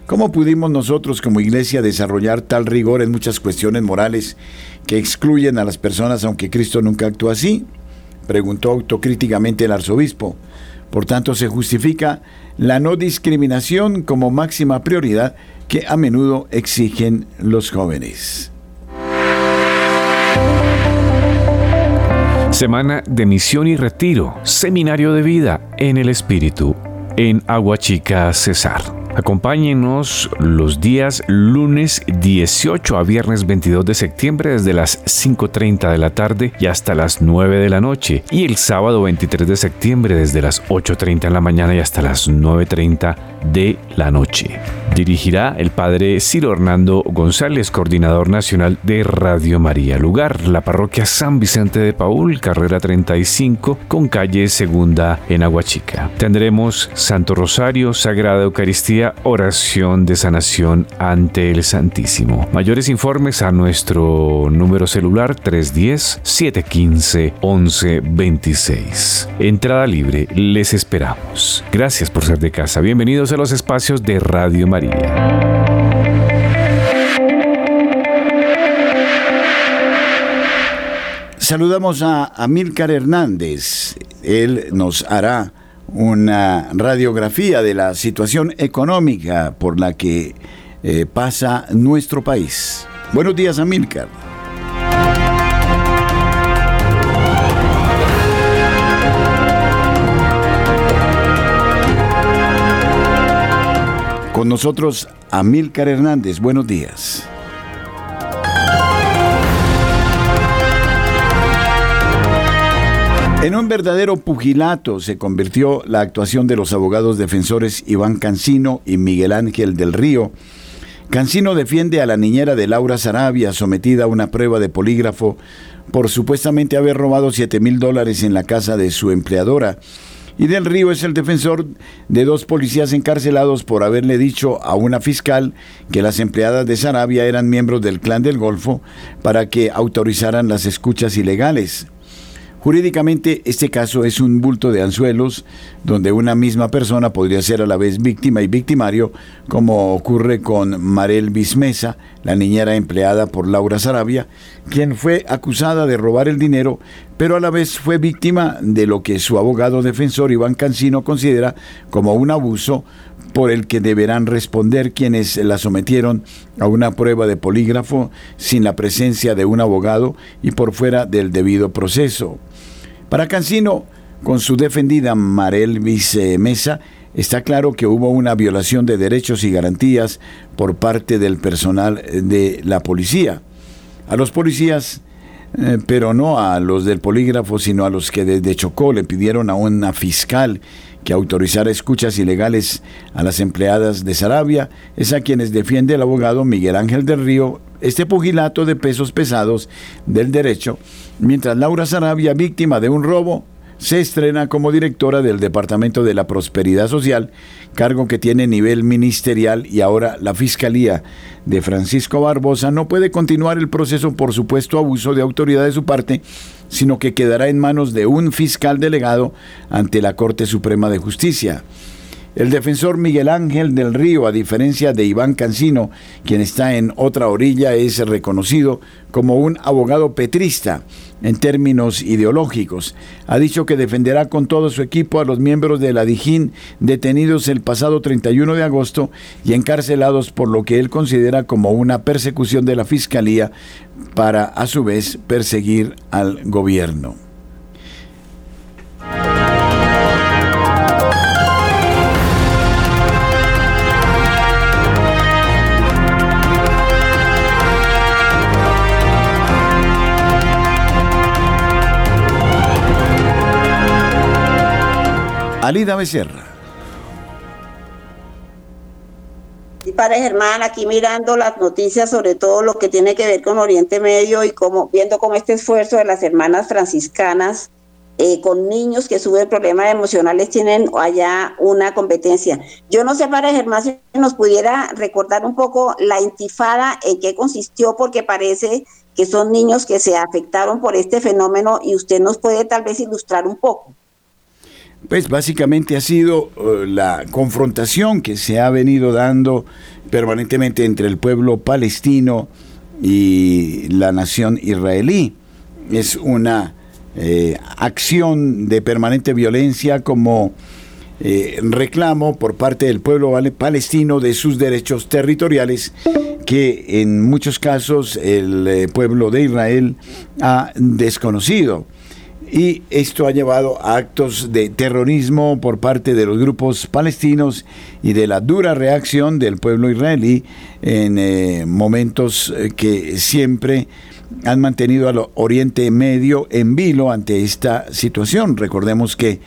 [SPEAKER 1] ¿Cómo pudimos nosotros como iglesia desarrollar tal rigor en muchas cuestiones morales que excluyen a las personas aunque Cristo nunca actuó así? Preguntó autocríticamente el arzobispo. Por tanto, se justifica la no discriminación como máxima prioridad que a menudo exigen los jóvenes.
[SPEAKER 10] Semana de misión y retiro, seminario de vida en el Espíritu, en Aguachica, Cesar. Acompáñenos los días lunes 18 a viernes 22 de septiembre desde las 5.30 de la tarde y hasta las 9 de la noche. Y el sábado 23 de septiembre desde las 8.30 de la mañana y hasta las 9.30 de la noche. Dirigirá el padre Ciro Hernando González, coordinador nacional de Radio María. Lugar, la parroquia San Vicente de Paul, carrera 35, con calle Segunda en Aguachica. Tendremos Santo Rosario, Sagrada Eucaristía, oración de sanación ante el Santísimo. Mayores informes a nuestro número celular 310-715-1126. Entrada libre, les esperamos. Gracias por ser de casa. Bienvenidos a los espacios de Radio María.
[SPEAKER 1] Saludamos a Amílcar Hernández. Él nos hará una radiografía de la situación económica por la que eh, pasa nuestro país. Buenos días, Amílcar. Con nosotros, Amílcar Hernández. Buenos días. En un verdadero pugilato se convirtió la actuación de los abogados defensores Iván Cancino y Miguel Ángel del Río. Cancino defiende a la niñera de Laura Sarabia sometida a una prueba de polígrafo por supuestamente haber robado 7 mil dólares en la casa de su empleadora. Y del Río es el defensor de dos policías encarcelados por haberle dicho a una fiscal que las empleadas de Sarabia eran miembros del clan del Golfo para que autorizaran las escuchas ilegales. Jurídicamente, este caso es un bulto de anzuelos donde una misma persona podría ser a la vez víctima y victimario, como ocurre con Marel Bismesa, la niñera empleada por Laura Sarabia, quien fue acusada de robar el dinero, pero a la vez fue víctima de lo que su abogado defensor Iván Cancino considera como un abuso por el que deberán responder quienes la sometieron a una prueba de polígrafo sin la presencia de un abogado y por fuera del debido proceso. Para Cancino, con su defendida Marel Mesa, está claro que hubo una violación de derechos y garantías por parte del personal de la policía. A los policías, eh, pero no a los del polígrafo, sino a los que desde Chocó le pidieron a una fiscal que autorizara escuchas ilegales a las empleadas de Sarabia, es a quienes defiende el abogado Miguel Ángel del Río este pugilato de pesos pesados del derecho, mientras Laura Sarabia, víctima de un robo, se estrena como directora del Departamento de la Prosperidad Social, cargo que tiene nivel ministerial y ahora la Fiscalía de Francisco Barbosa no puede continuar el proceso por supuesto abuso de autoridad de su parte, sino que quedará en manos de un fiscal delegado ante la Corte Suprema de Justicia. El defensor Miguel Ángel del Río, a diferencia de Iván Cancino, quien está en otra orilla, es reconocido como un abogado petrista en términos ideológicos. Ha dicho que defenderá con todo su equipo a los miembros de la Dijín detenidos el pasado 31 de agosto y encarcelados por lo que él considera como una persecución de la Fiscalía para a su vez perseguir al gobierno. Alida Becerra.
[SPEAKER 9] Y padre Germán, aquí mirando las noticias sobre todo lo que tiene que ver con Oriente Medio y como viendo cómo este esfuerzo de las hermanas franciscanas eh, con niños que sufren problemas emocionales tienen allá una competencia. Yo no sé, padre Germán, si nos pudiera recordar un poco la intifada, en qué consistió, porque parece que son niños que se afectaron por este fenómeno y usted nos puede tal vez ilustrar un poco.
[SPEAKER 1] Pues básicamente ha sido eh, la confrontación que se ha venido dando permanentemente entre el pueblo palestino y la nación israelí. Es una eh, acción de permanente violencia como eh, reclamo por parte del pueblo palestino de sus derechos territoriales que en muchos casos el pueblo de Israel ha desconocido y esto ha llevado a actos de terrorismo por parte de los grupos palestinos y de la dura reacción del pueblo israelí en eh, momentos eh, que siempre han mantenido al Oriente Medio en vilo ante esta situación. Recordemos que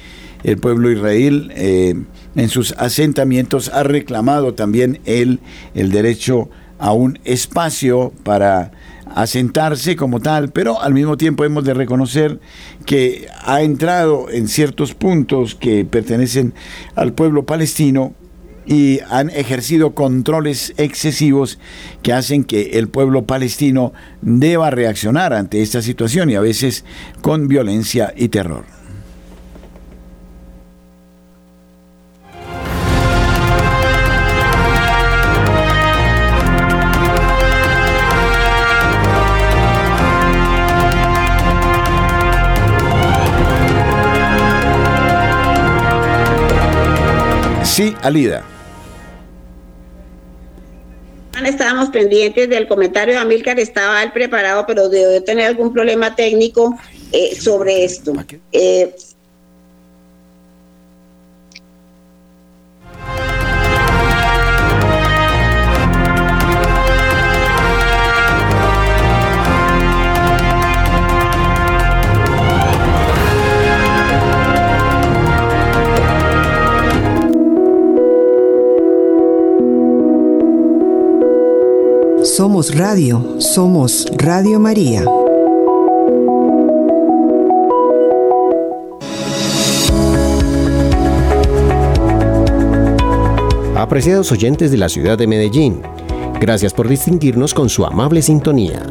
[SPEAKER 1] el pueblo israelí eh, en sus asentamientos ha reclamado también el, el derecho a un espacio para asentarse como tal, pero al mismo tiempo hemos de reconocer que ha entrado en ciertos puntos que pertenecen al pueblo palestino y han ejercido controles excesivos que hacen que el pueblo palestino deba reaccionar ante esta situación y a veces con violencia y terror. Sí, Alida.
[SPEAKER 9] Estábamos pendientes del comentario de Amílcar, estaba él preparado, pero debe tener algún problema técnico eh, sobre esto. Eh,
[SPEAKER 7] Somos Radio, somos Radio María.
[SPEAKER 11] Apreciados oyentes de la ciudad de Medellín, gracias por distinguirnos con su amable sintonía.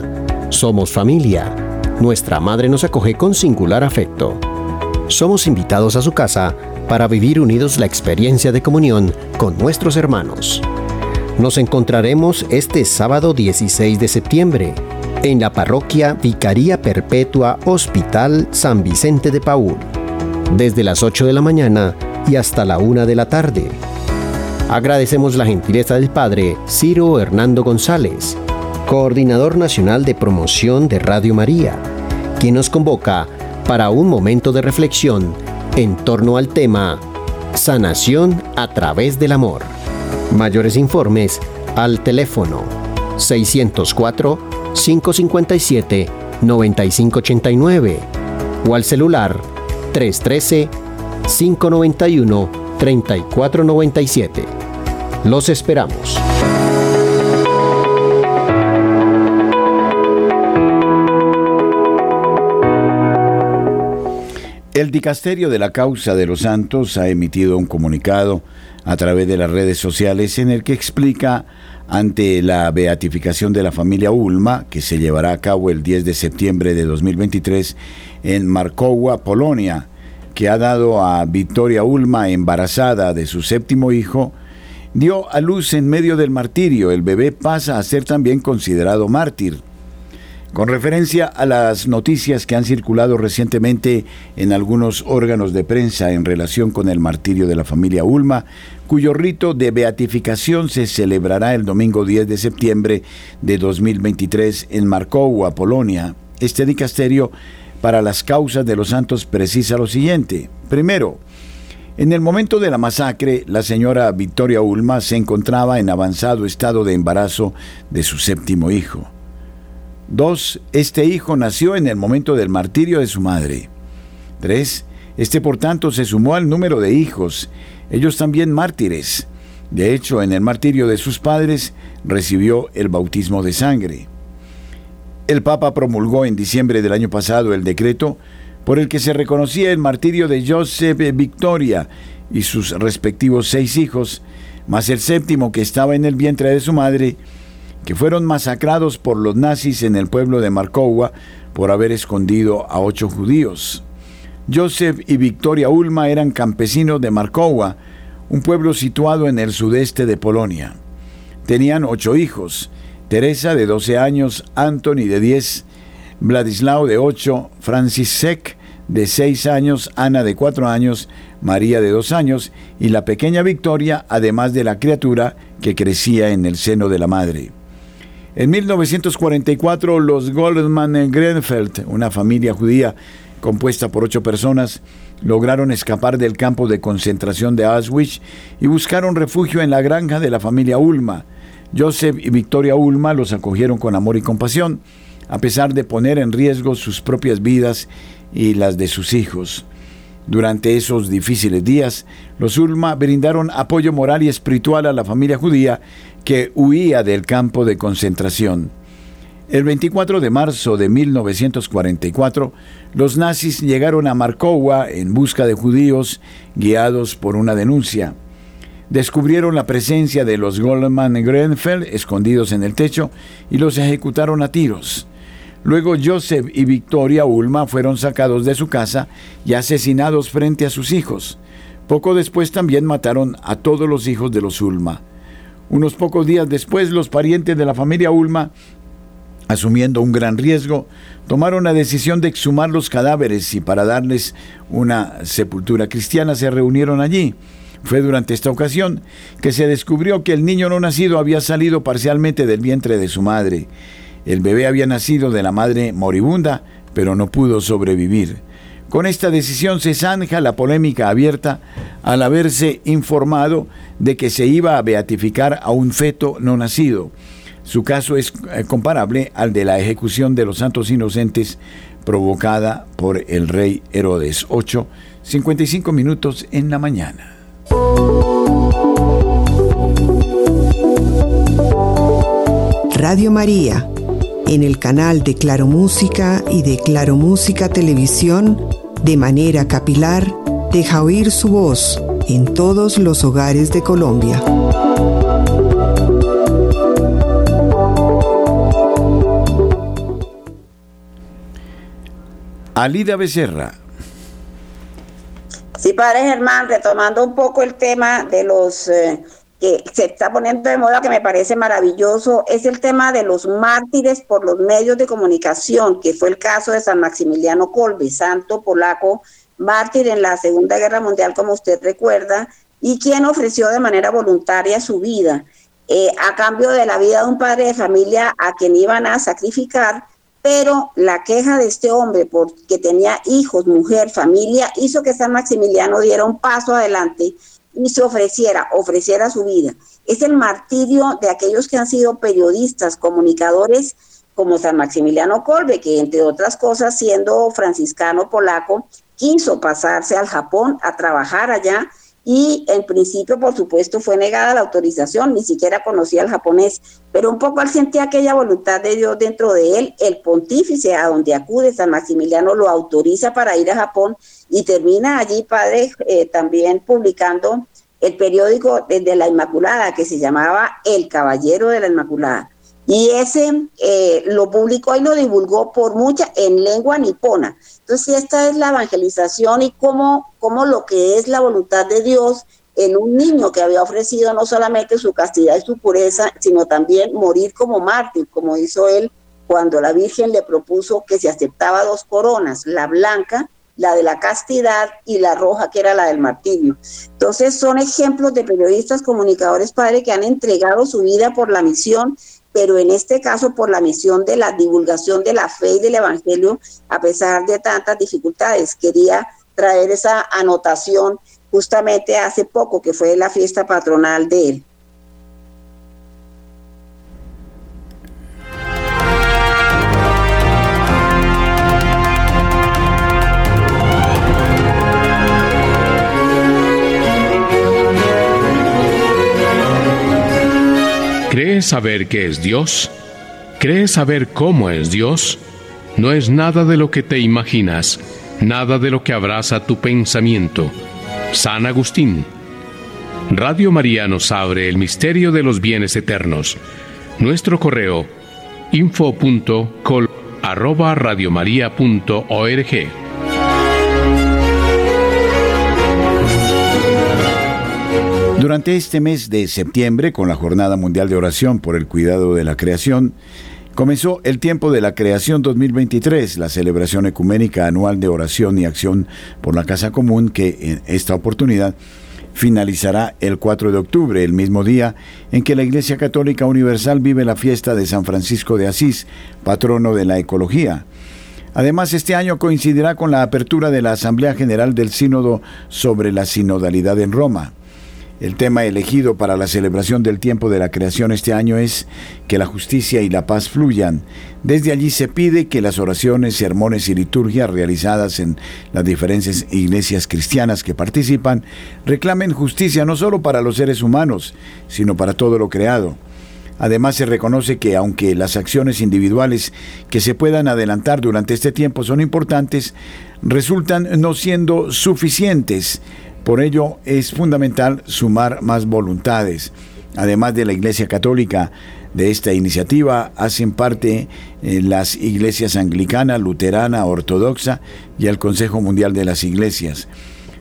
[SPEAKER 11] Somos familia. Nuestra madre nos acoge con singular afecto. Somos invitados a su casa para vivir unidos la experiencia de comunión con nuestros hermanos. Nos encontraremos este sábado 16 de septiembre en la parroquia Vicaría Perpetua Hospital San Vicente de Paul, desde las 8 de la mañana y hasta la 1 de la tarde. Agradecemos la gentileza del Padre Ciro Hernando González, Coordinador Nacional de Promoción de Radio María, quien nos convoca para un momento de reflexión en torno al tema Sanación a través del amor. Mayores informes al teléfono 604-557-9589 o al celular 313-591-3497. Los esperamos.
[SPEAKER 1] El Dicasterio de la Causa de los Santos ha emitido un comunicado a través de las redes sociales en el que explica ante la beatificación de la familia Ulma, que se llevará a cabo el 10 de septiembre de 2023 en Markowa, Polonia, que ha dado a Victoria Ulma, embarazada de su séptimo hijo, dio a luz en medio del martirio. El bebé pasa a ser también considerado mártir. Con referencia a las noticias que han circulado recientemente en algunos órganos de prensa en relación con el martirio de la familia Ulma, cuyo rito de beatificación se celebrará el domingo 10 de septiembre de 2023 en Markowa, Polonia, este dicasterio para las causas de los santos precisa lo siguiente. Primero, en el momento de la masacre, la señora Victoria Ulma se encontraba en avanzado estado de embarazo de su séptimo hijo. Dos, este hijo nació en el momento del martirio de su madre. Tres, este por tanto se sumó al número de hijos, ellos también mártires. De hecho, en el martirio de sus padres recibió el bautismo de sangre. El Papa promulgó en diciembre del año pasado el decreto por el que se reconocía el martirio de Joseph Victoria y sus respectivos seis hijos, más el séptimo que estaba en el vientre de su madre, que fueron masacrados por los nazis en el pueblo de Markowa por haber escondido a ocho judíos. Joseph y Victoria Ulma eran campesinos de Markowa, un pueblo situado en el sudeste de Polonia. Tenían ocho hijos, Teresa de 12 años, Anthony de 10, Vladislao de 8, Francis Sek de 6 años, Ana de 4 años, María de 2 años y la pequeña Victoria, además de la criatura que crecía en el seno de la madre. En 1944, los Goldman Grenfeld, una familia judía compuesta por ocho personas, lograron escapar del campo de concentración de Auschwitz y buscaron refugio en la granja de la familia Ulma. Joseph y Victoria Ulma los acogieron con amor y compasión, a pesar de poner en riesgo sus propias vidas y las de sus hijos. Durante esos difíciles días, los Ulma brindaron apoyo moral y espiritual a la familia judía que huía del campo de concentración. El 24 de marzo de 1944, los nazis llegaron a Markowa en busca de judíos guiados por una denuncia. Descubrieron la presencia de los Goldman Grenfell escondidos en el techo y los ejecutaron a tiros. Luego Joseph y Victoria Ulma fueron sacados de su casa y asesinados frente a sus hijos. Poco después también mataron a todos los hijos de los Ulma. Unos pocos días después, los parientes de la familia Ulma asumiendo un gran riesgo, tomaron la decisión de exhumar los cadáveres y para darles una sepultura cristiana se reunieron allí. Fue durante esta ocasión que se descubrió que el niño no nacido había salido parcialmente del vientre de su madre. El bebé había nacido de la madre moribunda, pero no pudo sobrevivir. Con esta decisión se zanja la polémica abierta al haberse informado de que se iba a beatificar a un feto no nacido. Su caso es eh, comparable al de la ejecución de los santos inocentes provocada por el rey Herodes. 8, 55 minutos en la mañana.
[SPEAKER 7] Radio María, en el canal de Claro Música y de Claro Música Televisión, de manera capilar, deja oír su voz en todos los hogares de Colombia.
[SPEAKER 1] Alida Becerra.
[SPEAKER 9] Sí, padre Germán, retomando un poco el tema de los eh, que se está poniendo de moda, que me parece maravilloso, es el tema de los mártires por los medios de comunicación, que fue el caso de San Maximiliano Colby, santo polaco, mártir en la Segunda Guerra Mundial, como usted recuerda, y quien ofreció de manera voluntaria su vida. Eh, a cambio de la vida de un padre de familia a quien iban a sacrificar pero la queja de este hombre porque tenía hijos, mujer, familia, hizo que San Maximiliano diera un paso adelante y se ofreciera, ofreciera su vida. Es el martirio de aquellos que han sido periodistas, comunicadores, como San Maximiliano Kolbe, que entre otras cosas, siendo franciscano polaco, quiso pasarse al Japón a trabajar allá y en principio, por supuesto, fue negada la autorización, ni siquiera conocía el japonés, pero un poco al sentir aquella voluntad de Dios dentro de él, el pontífice a donde acude San Maximiliano lo autoriza para ir a Japón y termina allí, padre, eh, también publicando el periódico de la Inmaculada, que se llamaba El Caballero de la Inmaculada. Y ese eh, lo publicó y lo divulgó por mucha en lengua nipona. Entonces, esta es la evangelización y cómo, cómo lo que es la voluntad de Dios en un niño que había ofrecido no solamente su castidad y su pureza, sino también morir como mártir, como hizo él cuando la Virgen le propuso que se aceptaba dos coronas, la blanca, la de la castidad, y la roja, que era la del martirio. Entonces son ejemplos de periodistas, comunicadores, padre, que han entregado su vida por la misión pero en este caso por la misión de la divulgación de la fe y del Evangelio, a pesar de tantas dificultades. Quería traer esa anotación justamente hace poco, que fue la fiesta patronal de él.
[SPEAKER 12] ¿Crees saber qué es Dios? ¿Crees saber cómo es Dios? No es nada de lo que te imaginas, nada de lo que abraza tu pensamiento. San Agustín. Radio María nos abre el misterio de los bienes eternos. Nuestro correo info.col
[SPEAKER 1] Durante este mes de septiembre, con la Jornada Mundial de Oración por el Cuidado de la Creación, comenzó el tiempo de la creación 2023, la celebración ecuménica anual de oración y acción por la Casa Común, que en esta oportunidad finalizará el 4 de octubre, el mismo día en que la Iglesia Católica Universal vive la fiesta de San Francisco de Asís, patrono de la ecología. Además, este año coincidirá con la apertura de la Asamblea General del Sínodo sobre la sinodalidad en Roma. El tema elegido para la celebración del tiempo de la creación este año es que la justicia y la paz fluyan. Desde allí se pide que las oraciones, sermones y liturgias realizadas en las diferentes iglesias cristianas que participan reclamen justicia no solo para los seres humanos, sino para todo lo creado. Además se reconoce que aunque las acciones individuales que se puedan adelantar durante este tiempo son importantes, resultan no siendo suficientes por ello es fundamental sumar más voluntades. Además de la Iglesia Católica, de esta iniciativa hacen parte eh, las iglesias anglicana, luterana, ortodoxa y el Consejo Mundial de las Iglesias.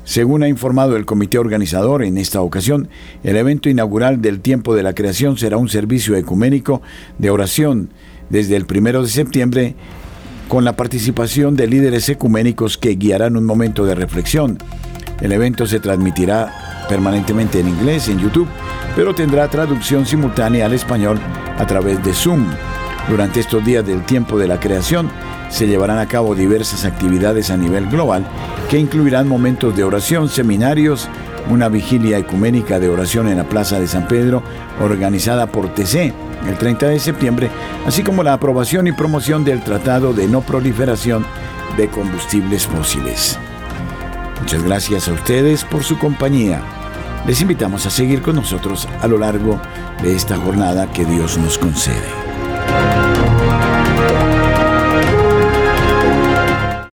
[SPEAKER 1] Según ha informado el comité organizador, en esta ocasión, el evento inaugural del tiempo de la creación será un servicio ecuménico de oración desde el primero de septiembre con la participación de líderes ecuménicos que guiarán un momento de reflexión el evento se transmitirá permanentemente en inglés en YouTube, pero tendrá traducción simultánea al español a través de Zoom. Durante estos días del tiempo de la creación se llevarán a cabo diversas actividades a nivel global que incluirán momentos de oración, seminarios, una vigilia ecuménica de oración en la Plaza de San Pedro organizada por TC el 30 de septiembre, así como la aprobación y promoción del Tratado de No Proliferación de Combustibles Fósiles. Muchas gracias a ustedes por su compañía. Les invitamos a seguir con nosotros a lo largo de esta jornada que Dios nos concede.